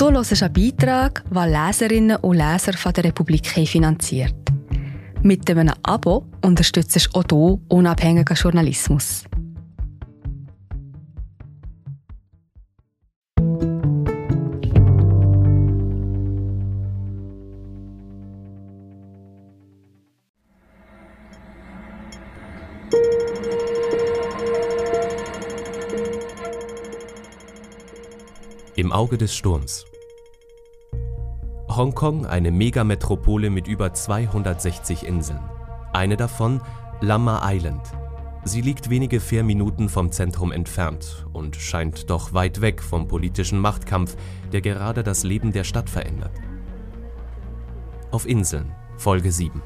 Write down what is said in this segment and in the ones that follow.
Du hörst einen Beitrag, den Leserinnen und Leser von der Republik finanziert. Mit einem Abo unterstützt du auch du unabhängigen Journalismus. Im Auge des Sturms. Hongkong, eine Megametropole mit über 260 Inseln. Eine davon Lama Island. Sie liegt wenige Fährminuten vom Zentrum entfernt und scheint doch weit weg vom politischen Machtkampf, der gerade das Leben der Stadt verändert. Auf Inseln, Folge 7.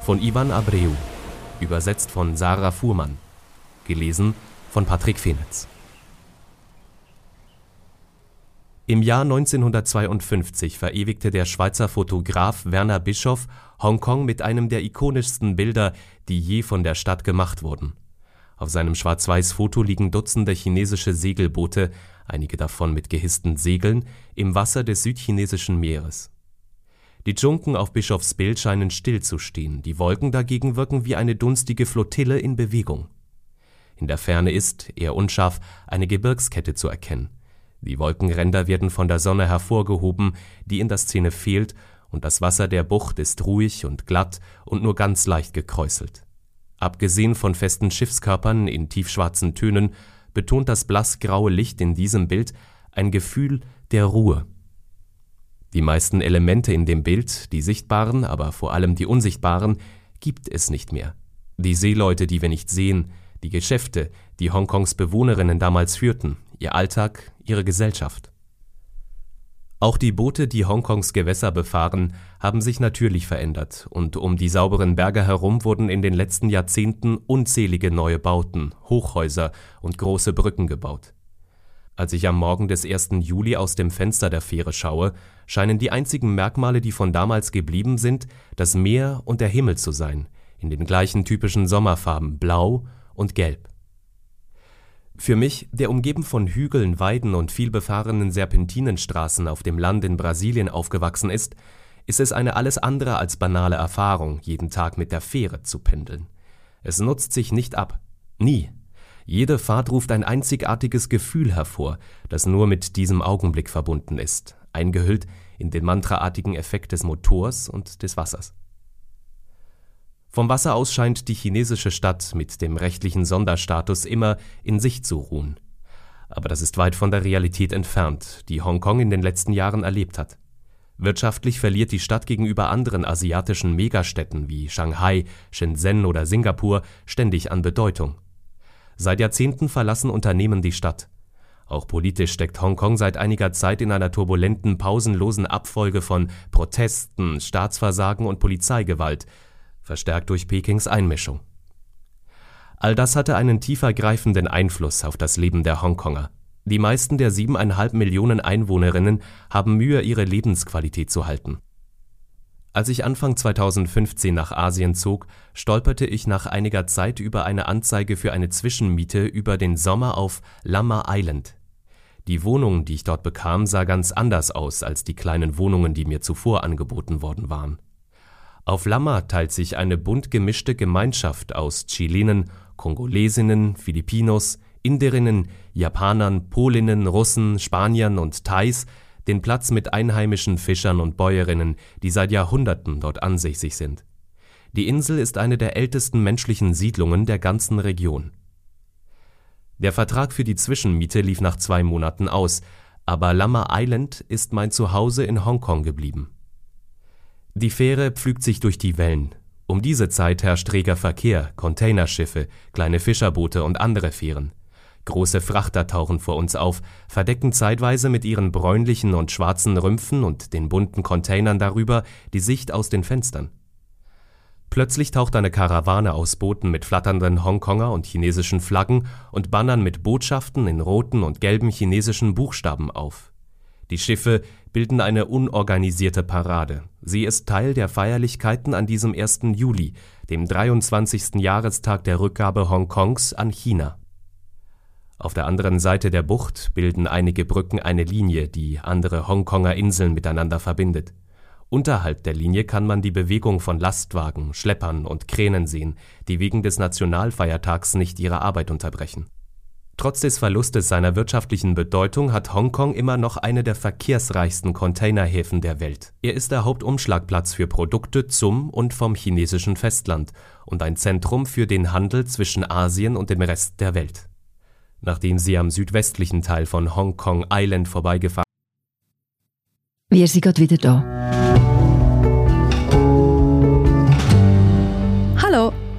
Von Ivan Abreu, übersetzt von Sarah Fuhrmann, gelesen von Patrick Fenitz. Im Jahr 1952 verewigte der Schweizer Fotograf Werner Bischoff Hongkong mit einem der ikonischsten Bilder, die je von der Stadt gemacht wurden. Auf seinem Schwarz-Weiß-Foto liegen Dutzende chinesische Segelboote, einige davon mit gehissten Segeln, im Wasser des Südchinesischen Meeres. Die Dschunken auf Bischofs Bild scheinen still zu stehen, die Wolken dagegen wirken wie eine dunstige Flottille in Bewegung. In der Ferne ist, eher unscharf, eine Gebirgskette zu erkennen die Wolkenränder werden von der Sonne hervorgehoben, die in der Szene fehlt, und das Wasser der Bucht ist ruhig und glatt und nur ganz leicht gekräuselt. Abgesehen von festen Schiffskörpern in tiefschwarzen Tönen betont das blassgraue Licht in diesem Bild ein Gefühl der Ruhe. Die meisten Elemente in dem Bild, die sichtbaren, aber vor allem die unsichtbaren, gibt es nicht mehr. Die Seeleute, die wir nicht sehen, die Geschäfte, die Hongkongs Bewohnerinnen damals führten, ihr Alltag, ihre Gesellschaft. Auch die Boote, die Hongkongs Gewässer befahren, haben sich natürlich verändert, und um die sauberen Berge herum wurden in den letzten Jahrzehnten unzählige neue Bauten, Hochhäuser und große Brücken gebaut. Als ich am Morgen des 1. Juli aus dem Fenster der Fähre schaue, scheinen die einzigen Merkmale, die von damals geblieben sind, das Meer und der Himmel zu sein, in den gleichen typischen Sommerfarben Blau und Gelb. Für mich, der umgeben von Hügeln, Weiden und vielbefahrenen Serpentinenstraßen auf dem Land in Brasilien aufgewachsen ist, ist es eine alles andere als banale Erfahrung, jeden Tag mit der Fähre zu pendeln. Es nutzt sich nicht ab. Nie. Jede Fahrt ruft ein einzigartiges Gefühl hervor, das nur mit diesem Augenblick verbunden ist, eingehüllt in den mantraartigen Effekt des Motors und des Wassers. Vom Wasser aus scheint die chinesische Stadt mit dem rechtlichen Sonderstatus immer in sich zu ruhen. Aber das ist weit von der Realität entfernt, die Hongkong in den letzten Jahren erlebt hat. Wirtschaftlich verliert die Stadt gegenüber anderen asiatischen Megastädten wie Shanghai, Shenzhen oder Singapur ständig an Bedeutung. Seit Jahrzehnten verlassen Unternehmen die Stadt. Auch politisch steckt Hongkong seit einiger Zeit in einer turbulenten, pausenlosen Abfolge von Protesten, Staatsversagen und Polizeigewalt, verstärkt durch Pekings Einmischung. All das hatte einen tiefergreifenden Einfluss auf das Leben der Hongkonger. Die meisten der siebeneinhalb Millionen Einwohnerinnen haben Mühe, ihre Lebensqualität zu halten. Als ich Anfang 2015 nach Asien zog, stolperte ich nach einiger Zeit über eine Anzeige für eine Zwischenmiete über den Sommer auf Lama Island. Die Wohnung, die ich dort bekam, sah ganz anders aus als die kleinen Wohnungen, die mir zuvor angeboten worden waren. Auf Lama teilt sich eine bunt gemischte Gemeinschaft aus Chilenen, Kongolesinnen, Filipinos, Inderinnen, Japanern, Polinnen, Russen, Spaniern und Thais den Platz mit einheimischen Fischern und Bäuerinnen, die seit Jahrhunderten dort ansässig sind. Die Insel ist eine der ältesten menschlichen Siedlungen der ganzen Region. Der Vertrag für die Zwischenmiete lief nach zwei Monaten aus, aber Lama Island ist mein Zuhause in Hongkong geblieben die Fähre pflügt sich durch die Wellen. Um diese Zeit herrscht reger Verkehr, Containerschiffe, kleine Fischerboote und andere Fähren. Große Frachter tauchen vor uns auf, verdecken zeitweise mit ihren bräunlichen und schwarzen Rümpfen und den bunten Containern darüber die Sicht aus den Fenstern. Plötzlich taucht eine Karawane aus Booten mit flatternden Hongkonger und chinesischen Flaggen und Bannern mit Botschaften in roten und gelben chinesischen Buchstaben auf. Die Schiffe bilden eine unorganisierte Parade. Sie ist Teil der Feierlichkeiten an diesem 1. Juli, dem 23. Jahrestag der Rückgabe Hongkongs an China. Auf der anderen Seite der Bucht bilden einige Brücken eine Linie, die andere Hongkonger Inseln miteinander verbindet. Unterhalb der Linie kann man die Bewegung von Lastwagen, Schleppern und Kränen sehen, die wegen des Nationalfeiertags nicht ihre Arbeit unterbrechen. Trotz des Verlustes seiner wirtschaftlichen Bedeutung hat Hongkong immer noch eine der verkehrsreichsten Containerhäfen der Welt. Er ist der Hauptumschlagplatz für Produkte zum und vom chinesischen Festland und ein Zentrum für den Handel zwischen Asien und dem Rest der Welt. Nachdem sie am südwestlichen Teil von Hongkong Island vorbeigefahren Wir sind gerade wieder da.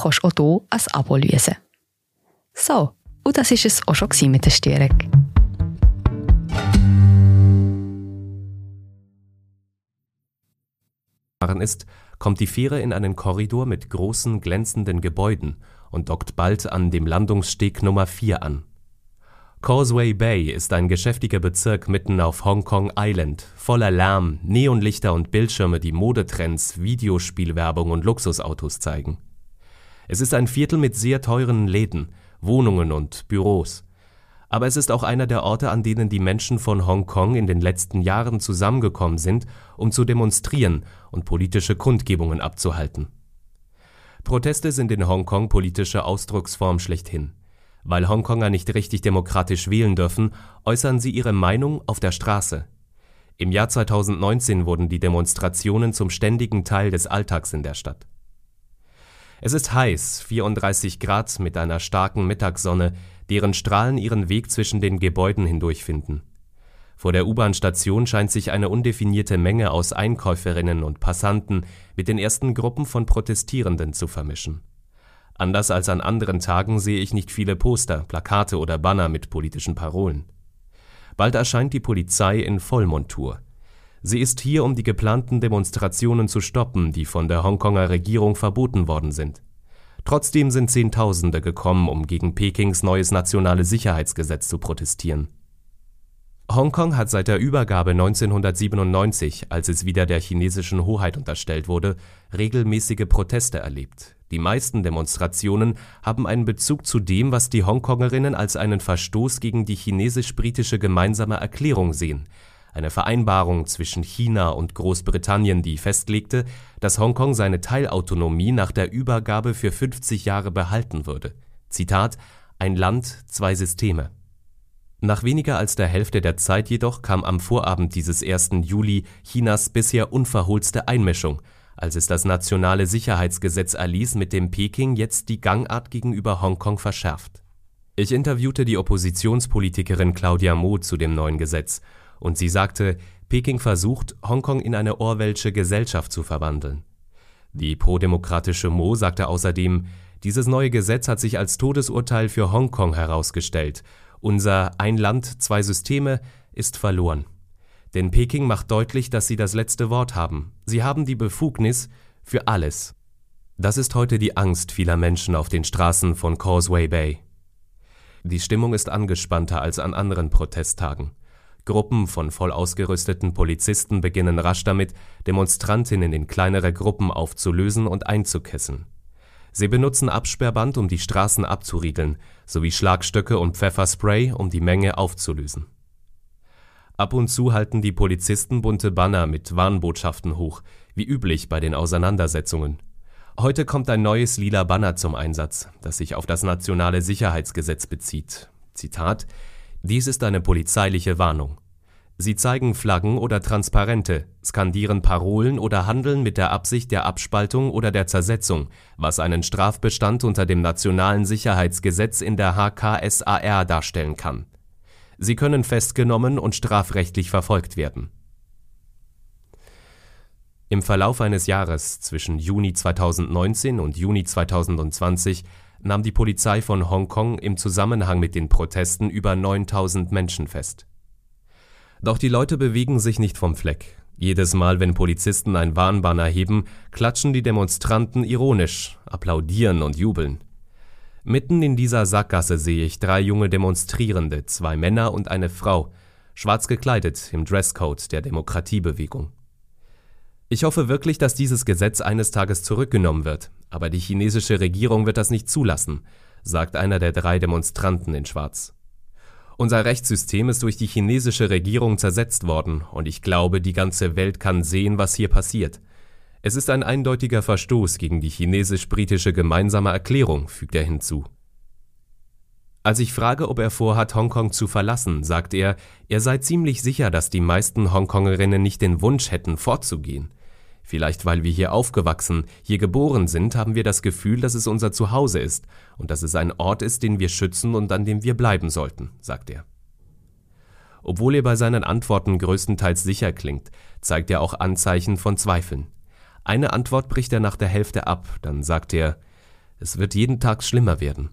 kannst auch hier ein Abo lösen. So, und das war es auch schon mit der Störung. ist, kommt die Fähre in einen Korridor mit großen, glänzenden Gebäuden und dockt bald an dem Landungssteg Nummer 4 an. Causeway Bay ist ein geschäftiger Bezirk mitten auf Hong Kong Island, voller Lärm, Neonlichter und Bildschirme, die Modetrends, Videospielwerbung und Luxusautos zeigen. Es ist ein Viertel mit sehr teuren Läden, Wohnungen und Büros. Aber es ist auch einer der Orte, an denen die Menschen von Hongkong in den letzten Jahren zusammengekommen sind, um zu demonstrieren und politische Kundgebungen abzuhalten. Proteste sind in Hongkong politische Ausdrucksform schlechthin. Weil Hongkonger nicht richtig demokratisch wählen dürfen, äußern sie ihre Meinung auf der Straße. Im Jahr 2019 wurden die Demonstrationen zum ständigen Teil des Alltags in der Stadt. Es ist heiß, 34 Grad mit einer starken Mittagssonne, deren Strahlen ihren Weg zwischen den Gebäuden hindurchfinden. Vor der U-Bahn-Station scheint sich eine undefinierte Menge aus Einkäuferinnen und Passanten mit den ersten Gruppen von Protestierenden zu vermischen. Anders als an anderen Tagen sehe ich nicht viele Poster, Plakate oder Banner mit politischen Parolen. Bald erscheint die Polizei in Vollmontur. Sie ist hier, um die geplanten Demonstrationen zu stoppen, die von der Hongkonger Regierung verboten worden sind. Trotzdem sind Zehntausende gekommen, um gegen Pekings neues nationale Sicherheitsgesetz zu protestieren. Hongkong hat seit der Übergabe 1997, als es wieder der chinesischen Hoheit unterstellt wurde, regelmäßige Proteste erlebt. Die meisten Demonstrationen haben einen Bezug zu dem, was die Hongkongerinnen als einen Verstoß gegen die chinesisch-britische Gemeinsame Erklärung sehen, eine Vereinbarung zwischen China und Großbritannien, die festlegte, dass Hongkong seine Teilautonomie nach der Übergabe für 50 Jahre behalten würde. Zitat: Ein Land, zwei Systeme. Nach weniger als der Hälfte der Zeit jedoch kam am Vorabend dieses 1. Juli Chinas bisher unverhohlste Einmischung, als es das nationale Sicherheitsgesetz erließ, mit dem Peking jetzt die Gangart gegenüber Hongkong verschärft. Ich interviewte die Oppositionspolitikerin Claudia Mo zu dem neuen Gesetz und sie sagte, Peking versucht, Hongkong in eine Orwellsche Gesellschaft zu verwandeln. Die prodemokratische Mo sagte außerdem, dieses neue Gesetz hat sich als Todesurteil für Hongkong herausgestellt. Unser Ein Land, zwei Systeme ist verloren. Denn Peking macht deutlich, dass sie das letzte Wort haben. Sie haben die Befugnis für alles. Das ist heute die Angst vieler Menschen auf den Straßen von Causeway Bay. Die Stimmung ist angespannter als an anderen Protesttagen. Gruppen von voll ausgerüsteten Polizisten beginnen rasch damit, Demonstrantinnen in kleinere Gruppen aufzulösen und einzukesseln. Sie benutzen Absperrband, um die Straßen abzuriegeln, sowie Schlagstöcke und Pfefferspray, um die Menge aufzulösen. Ab und zu halten die Polizisten bunte Banner mit Warnbotschaften hoch, wie üblich bei den Auseinandersetzungen. Heute kommt ein neues lila Banner zum Einsatz, das sich auf das nationale Sicherheitsgesetz bezieht. Zitat dies ist eine polizeiliche Warnung. Sie zeigen Flaggen oder Transparente, skandieren Parolen oder handeln mit der Absicht der Abspaltung oder der Zersetzung, was einen Strafbestand unter dem nationalen Sicherheitsgesetz in der HKSAR darstellen kann. Sie können festgenommen und strafrechtlich verfolgt werden. Im Verlauf eines Jahres zwischen Juni 2019 und Juni 2020 nahm die Polizei von Hongkong im Zusammenhang mit den Protesten über 9000 Menschen fest. Doch die Leute bewegen sich nicht vom Fleck. Jedes Mal, wenn Polizisten ein Warnbanner heben, klatschen die Demonstranten ironisch, applaudieren und jubeln. Mitten in dieser Sackgasse sehe ich drei junge Demonstrierende, zwei Männer und eine Frau, schwarz gekleidet im Dresscode der Demokratiebewegung. Ich hoffe wirklich, dass dieses Gesetz eines Tages zurückgenommen wird, aber die chinesische Regierung wird das nicht zulassen, sagt einer der drei Demonstranten in Schwarz. Unser Rechtssystem ist durch die chinesische Regierung zersetzt worden, und ich glaube, die ganze Welt kann sehen, was hier passiert. Es ist ein eindeutiger Verstoß gegen die chinesisch-britische gemeinsame Erklärung, fügt er hinzu. Als ich frage, ob er vorhat, Hongkong zu verlassen, sagt er, er sei ziemlich sicher, dass die meisten Hongkongerinnen nicht den Wunsch hätten, fortzugehen. Vielleicht weil wir hier aufgewachsen, hier geboren sind, haben wir das Gefühl, dass es unser Zuhause ist und dass es ein Ort ist, den wir schützen und an dem wir bleiben sollten, sagt er. Obwohl er bei seinen Antworten größtenteils sicher klingt, zeigt er auch Anzeichen von Zweifeln. Eine Antwort bricht er nach der Hälfte ab, dann sagt er, es wird jeden Tag schlimmer werden.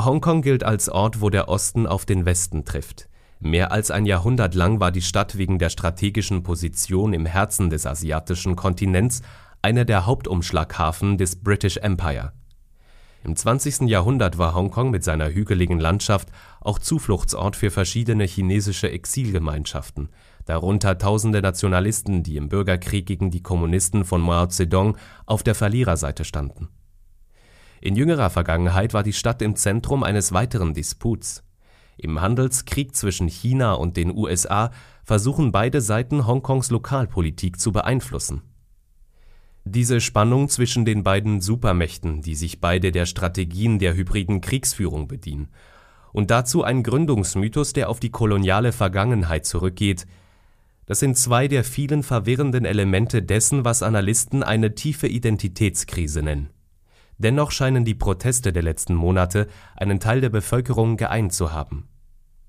Hongkong gilt als Ort, wo der Osten auf den Westen trifft. Mehr als ein Jahrhundert lang war die Stadt wegen der strategischen Position im Herzen des asiatischen Kontinents einer der Hauptumschlaghafen des British Empire. Im 20. Jahrhundert war Hongkong mit seiner hügeligen Landschaft auch Zufluchtsort für verschiedene chinesische Exilgemeinschaften, darunter tausende Nationalisten, die im Bürgerkrieg gegen die Kommunisten von Mao Zedong auf der Verliererseite standen. In jüngerer Vergangenheit war die Stadt im Zentrum eines weiteren Disputs. Im Handelskrieg zwischen China und den USA versuchen beide Seiten Hongkongs Lokalpolitik zu beeinflussen. Diese Spannung zwischen den beiden Supermächten, die sich beide der Strategien der hybriden Kriegsführung bedienen, und dazu ein Gründungsmythos, der auf die koloniale Vergangenheit zurückgeht, das sind zwei der vielen verwirrenden Elemente dessen, was Analysten eine tiefe Identitätskrise nennen. Dennoch scheinen die Proteste der letzten Monate einen Teil der Bevölkerung geeint zu haben.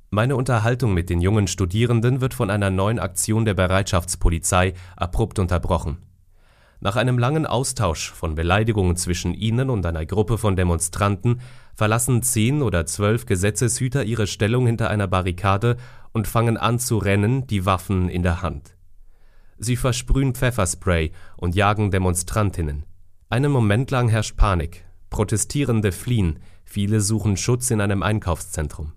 Meine Unterhaltung mit den jungen Studierenden wird von einer neuen Aktion der Bereitschaftspolizei abrupt unterbrochen. Nach einem langen Austausch von Beleidigungen zwischen ihnen und einer Gruppe von Demonstranten verlassen zehn oder zwölf Gesetzeshüter ihre Stellung hinter einer Barrikade und fangen an zu rennen, die Waffen in der Hand. Sie versprühen Pfefferspray und jagen Demonstrantinnen. Einen Moment lang herrscht Panik. Protestierende fliehen, viele suchen Schutz in einem Einkaufszentrum.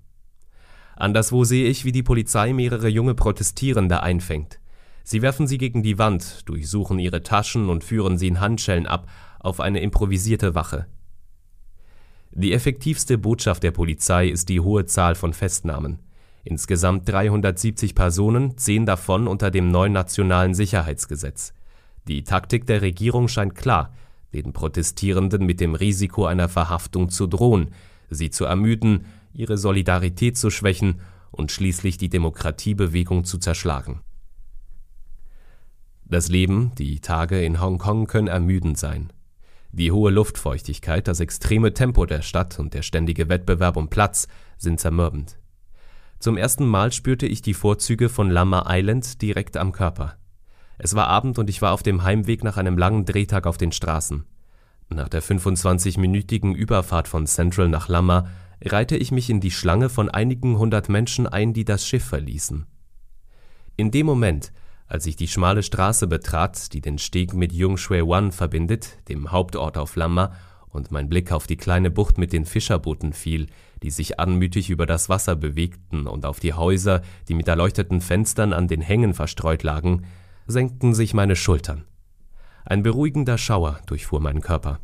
Anderswo sehe ich, wie die Polizei mehrere junge Protestierende einfängt. Sie werfen sie gegen die Wand, durchsuchen ihre Taschen und führen sie in Handschellen ab auf eine improvisierte Wache. Die effektivste Botschaft der Polizei ist die hohe Zahl von Festnahmen. Insgesamt 370 Personen, zehn davon unter dem neuen Nationalen Sicherheitsgesetz. Die Taktik der Regierung scheint klar, den Protestierenden mit dem Risiko einer Verhaftung zu drohen, sie zu ermüden, ihre Solidarität zu schwächen und schließlich die Demokratiebewegung zu zerschlagen. Das Leben, die Tage in Hongkong können ermüdend sein. Die hohe Luftfeuchtigkeit, das extreme Tempo der Stadt und der ständige Wettbewerb um Platz sind zermürbend. Zum ersten Mal spürte ich die Vorzüge von Lama Island direkt am Körper. Es war Abend und ich war auf dem Heimweg nach einem langen Drehtag auf den Straßen. Nach der 25-minütigen Überfahrt von Central nach Lama reihte ich mich in die Schlange von einigen hundert Menschen ein, die das Schiff verließen. In dem Moment, als ich die schmale Straße betrat, die den Steg mit Yung Shui Wan verbindet, dem Hauptort auf Lama, und mein Blick auf die kleine Bucht mit den Fischerbooten fiel, die sich anmutig über das Wasser bewegten, und auf die Häuser, die mit erleuchteten Fenstern an den Hängen verstreut lagen, senkten sich meine Schultern. Ein beruhigender Schauer durchfuhr meinen Körper.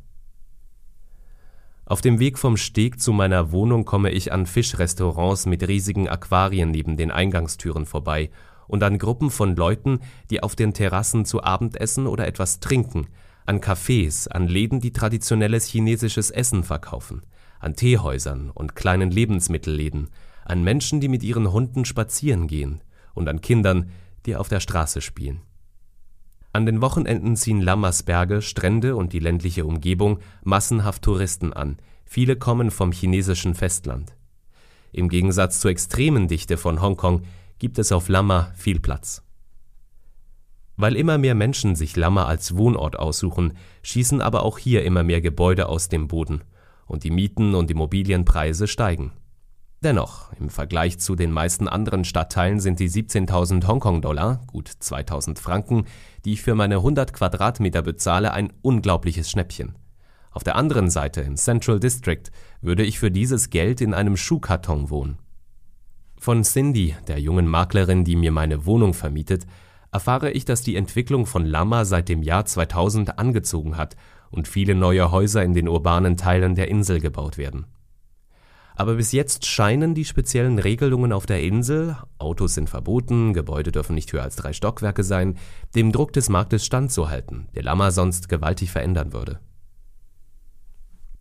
Auf dem Weg vom Steg zu meiner Wohnung komme ich an Fischrestaurants mit riesigen Aquarien neben den Eingangstüren vorbei und an Gruppen von Leuten, die auf den Terrassen zu Abend essen oder etwas trinken, an Cafés, an Läden, die traditionelles chinesisches Essen verkaufen, an Teehäusern und kleinen Lebensmittelläden, an Menschen, die mit ihren Hunden spazieren gehen und an Kindern, die auf der Straße spielen. An den Wochenenden ziehen Lammersberge, Strände und die ländliche Umgebung massenhaft Touristen an, viele kommen vom chinesischen Festland. Im Gegensatz zur extremen Dichte von Hongkong gibt es auf Lama viel Platz. Weil immer mehr Menschen sich Lama als Wohnort aussuchen, schießen aber auch hier immer mehr Gebäude aus dem Boden und die Mieten und Immobilienpreise steigen. Dennoch, im Vergleich zu den meisten anderen Stadtteilen sind die 17.000 Hongkong-Dollar, gut 2.000 Franken, die ich für meine 100 Quadratmeter bezahle, ein unglaubliches Schnäppchen. Auf der anderen Seite, im Central District, würde ich für dieses Geld in einem Schuhkarton wohnen. Von Cindy, der jungen Maklerin, die mir meine Wohnung vermietet, erfahre ich, dass die Entwicklung von Lama seit dem Jahr 2000 angezogen hat und viele neue Häuser in den urbanen Teilen der Insel gebaut werden. Aber bis jetzt scheinen die speziellen Regelungen auf der Insel Autos sind verboten, Gebäude dürfen nicht höher als drei Stockwerke sein dem Druck des Marktes standzuhalten, der Lama sonst gewaltig verändern würde.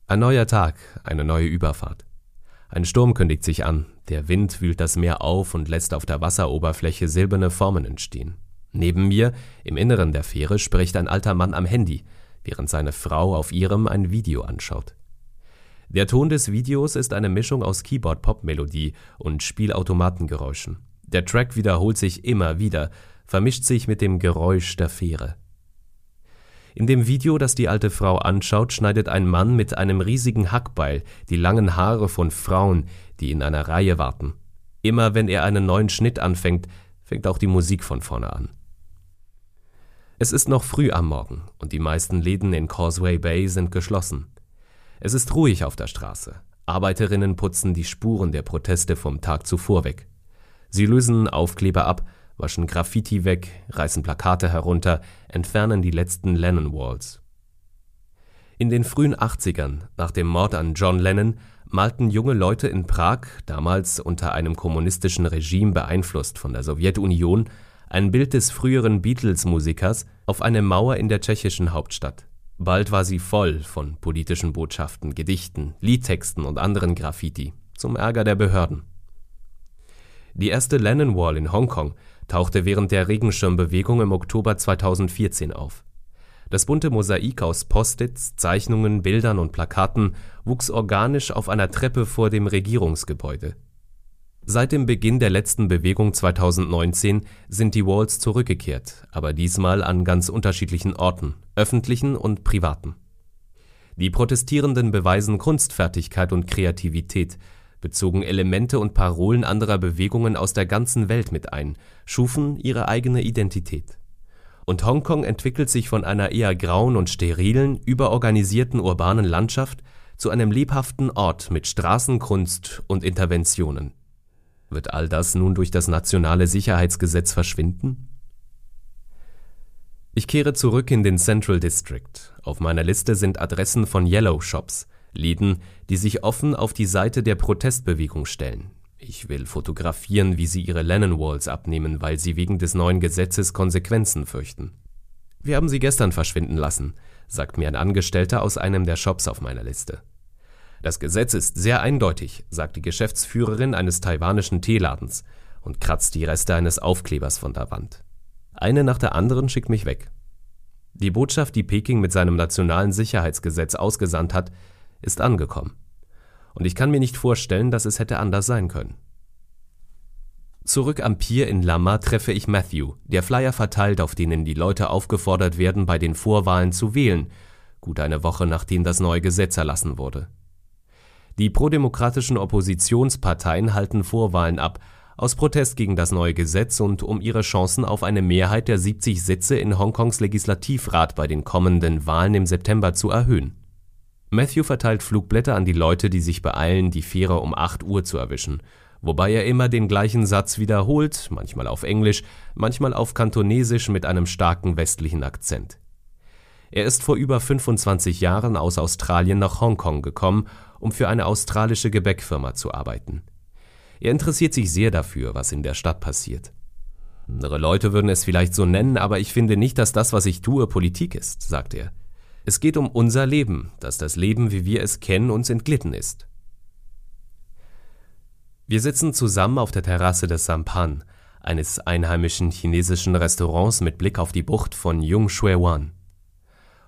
Ein neuer Tag, eine neue Überfahrt. Ein Sturm kündigt sich an, der Wind wühlt das Meer auf und lässt auf der Wasseroberfläche silberne Formen entstehen. Neben mir, im Inneren der Fähre, spricht ein alter Mann am Handy, während seine Frau auf ihrem ein Video anschaut. Der Ton des Videos ist eine Mischung aus Keyboard-Pop-Melodie und Spielautomatengeräuschen. Der Track wiederholt sich immer wieder, vermischt sich mit dem Geräusch der Fähre. In dem Video, das die alte Frau anschaut, schneidet ein Mann mit einem riesigen Hackbeil die langen Haare von Frauen, die in einer Reihe warten. Immer wenn er einen neuen Schnitt anfängt, fängt auch die Musik von vorne an. Es ist noch früh am Morgen und die meisten Läden in Causeway Bay sind geschlossen. Es ist ruhig auf der Straße. Arbeiterinnen putzen die Spuren der Proteste vom Tag zuvor weg. Sie lösen Aufkleber ab, waschen Graffiti weg, reißen Plakate herunter, entfernen die letzten Lennon-Walls. In den frühen 80ern, nach dem Mord an John Lennon, malten junge Leute in Prag, damals unter einem kommunistischen Regime beeinflusst von der Sowjetunion, ein Bild des früheren Beatles-Musikers auf eine Mauer in der tschechischen Hauptstadt. Bald war sie voll von politischen Botschaften, Gedichten, Liedtexten und anderen Graffiti, zum Ärger der Behörden. Die erste Lennon Wall in Hongkong tauchte während der Regenschirmbewegung im Oktober 2014 auf. Das bunte Mosaik aus Post-its, Zeichnungen, Bildern und Plakaten wuchs organisch auf einer Treppe vor dem Regierungsgebäude. Seit dem Beginn der letzten Bewegung 2019 sind die Walls zurückgekehrt, aber diesmal an ganz unterschiedlichen Orten, öffentlichen und privaten. Die Protestierenden beweisen Kunstfertigkeit und Kreativität, bezogen Elemente und Parolen anderer Bewegungen aus der ganzen Welt mit ein, schufen ihre eigene Identität. Und Hongkong entwickelt sich von einer eher grauen und sterilen, überorganisierten urbanen Landschaft zu einem lebhaften Ort mit Straßenkunst und Interventionen wird all das nun durch das nationale Sicherheitsgesetz verschwinden? Ich kehre zurück in den Central District. Auf meiner Liste sind Adressen von Yellow Shops, Läden, die sich offen auf die Seite der Protestbewegung stellen. Ich will fotografieren, wie sie ihre Lennon Walls abnehmen, weil sie wegen des neuen Gesetzes Konsequenzen fürchten. Wir haben sie gestern verschwinden lassen, sagt mir ein Angestellter aus einem der Shops auf meiner Liste. Das Gesetz ist sehr eindeutig, sagt die Geschäftsführerin eines taiwanischen Teeladens und kratzt die Reste eines Aufklebers von der Wand. Eine nach der anderen schickt mich weg. Die Botschaft, die Peking mit seinem nationalen Sicherheitsgesetz ausgesandt hat, ist angekommen. Und ich kann mir nicht vorstellen, dass es hätte anders sein können. Zurück am Pier in Lama treffe ich Matthew, der Flyer verteilt, auf denen die Leute aufgefordert werden, bei den Vorwahlen zu wählen, gut eine Woche nachdem das neue Gesetz erlassen wurde. Die prodemokratischen Oppositionsparteien halten Vorwahlen ab, aus Protest gegen das neue Gesetz und um ihre Chancen auf eine Mehrheit der 70 Sitze in Hongkongs Legislativrat bei den kommenden Wahlen im September zu erhöhen. Matthew verteilt Flugblätter an die Leute, die sich beeilen, die Fähre um 8 Uhr zu erwischen, wobei er immer den gleichen Satz wiederholt, manchmal auf Englisch, manchmal auf Kantonesisch mit einem starken westlichen Akzent. Er ist vor über 25 Jahren aus Australien nach Hongkong gekommen um für eine australische Gebäckfirma zu arbeiten. Er interessiert sich sehr dafür, was in der Stadt passiert. Andere Leute würden es vielleicht so nennen, aber ich finde nicht, dass das, was ich tue, Politik ist, sagt er. Es geht um unser Leben, dass das Leben, wie wir es kennen, uns entglitten ist. Wir sitzen zusammen auf der Terrasse des Sampan, eines einheimischen chinesischen Restaurants mit Blick auf die Bucht von Yung Wan.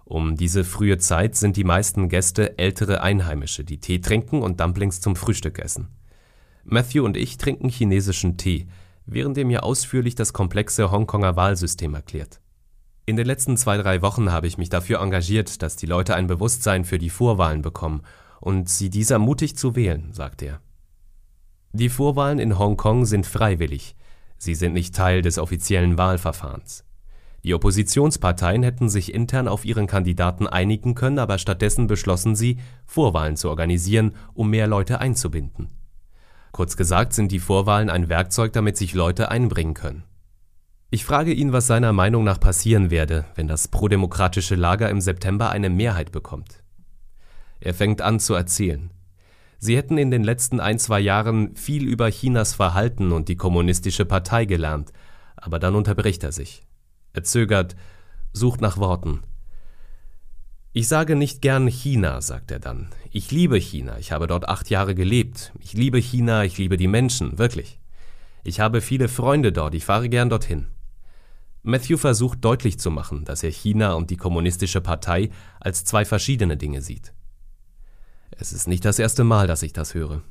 Um diese frühe Zeit sind die meisten Gäste ältere Einheimische, die Tee trinken und Dumplings zum Frühstück essen. Matthew und ich trinken chinesischen Tee, während er mir ausführlich das komplexe Hongkonger Wahlsystem erklärt. In den letzten zwei, drei Wochen habe ich mich dafür engagiert, dass die Leute ein Bewusstsein für die Vorwahlen bekommen und sie dieser mutig zu wählen, sagt er. Die Vorwahlen in Hongkong sind freiwillig, sie sind nicht Teil des offiziellen Wahlverfahrens. Die Oppositionsparteien hätten sich intern auf ihren Kandidaten einigen können, aber stattdessen beschlossen sie, Vorwahlen zu organisieren, um mehr Leute einzubinden. Kurz gesagt sind die Vorwahlen ein Werkzeug, damit sich Leute einbringen können. Ich frage ihn, was seiner Meinung nach passieren werde, wenn das prodemokratische Lager im September eine Mehrheit bekommt. Er fängt an zu erzählen. Sie hätten in den letzten ein, zwei Jahren viel über Chinas Verhalten und die kommunistische Partei gelernt, aber dann unterbricht er sich. Er zögert, sucht nach Worten. Ich sage nicht gern China, sagt er dann. Ich liebe China, ich habe dort acht Jahre gelebt. Ich liebe China, ich liebe die Menschen, wirklich. Ich habe viele Freunde dort, ich fahre gern dorthin. Matthew versucht deutlich zu machen, dass er China und die kommunistische Partei als zwei verschiedene Dinge sieht. Es ist nicht das erste Mal, dass ich das höre.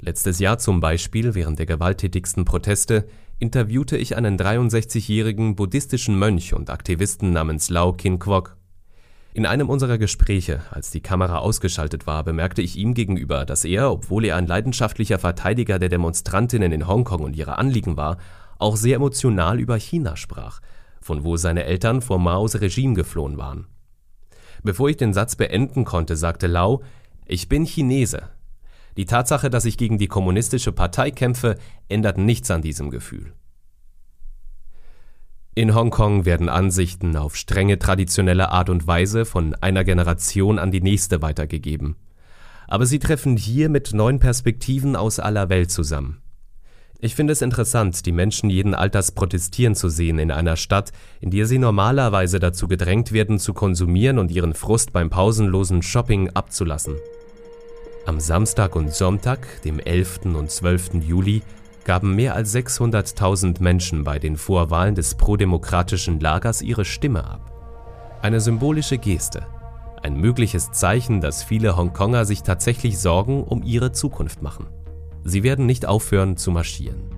Letztes Jahr zum Beispiel, während der gewalttätigsten Proteste, interviewte ich einen 63-jährigen buddhistischen Mönch und Aktivisten namens Lau Kin Kwok. In einem unserer Gespräche, als die Kamera ausgeschaltet war, bemerkte ich ihm gegenüber, dass er, obwohl er ein leidenschaftlicher Verteidiger der Demonstrantinnen in Hongkong und ihrer Anliegen war, auch sehr emotional über China sprach, von wo seine Eltern vor Maos Regime geflohen waren. Bevor ich den Satz beenden konnte, sagte Lau, ich bin Chinese, die Tatsache, dass ich gegen die kommunistische Partei kämpfe, ändert nichts an diesem Gefühl. In Hongkong werden Ansichten auf strenge traditionelle Art und Weise von einer Generation an die nächste weitergegeben. Aber sie treffen hier mit neuen Perspektiven aus aller Welt zusammen. Ich finde es interessant, die Menschen jeden Alters protestieren zu sehen in einer Stadt, in der sie normalerweise dazu gedrängt werden, zu konsumieren und ihren Frust beim pausenlosen Shopping abzulassen. Am Samstag und Sonntag, dem 11. und 12. Juli, gaben mehr als 600.000 Menschen bei den Vorwahlen des prodemokratischen Lagers ihre Stimme ab. Eine symbolische Geste, ein mögliches Zeichen, dass viele Hongkonger sich tatsächlich Sorgen um ihre Zukunft machen. Sie werden nicht aufhören zu marschieren.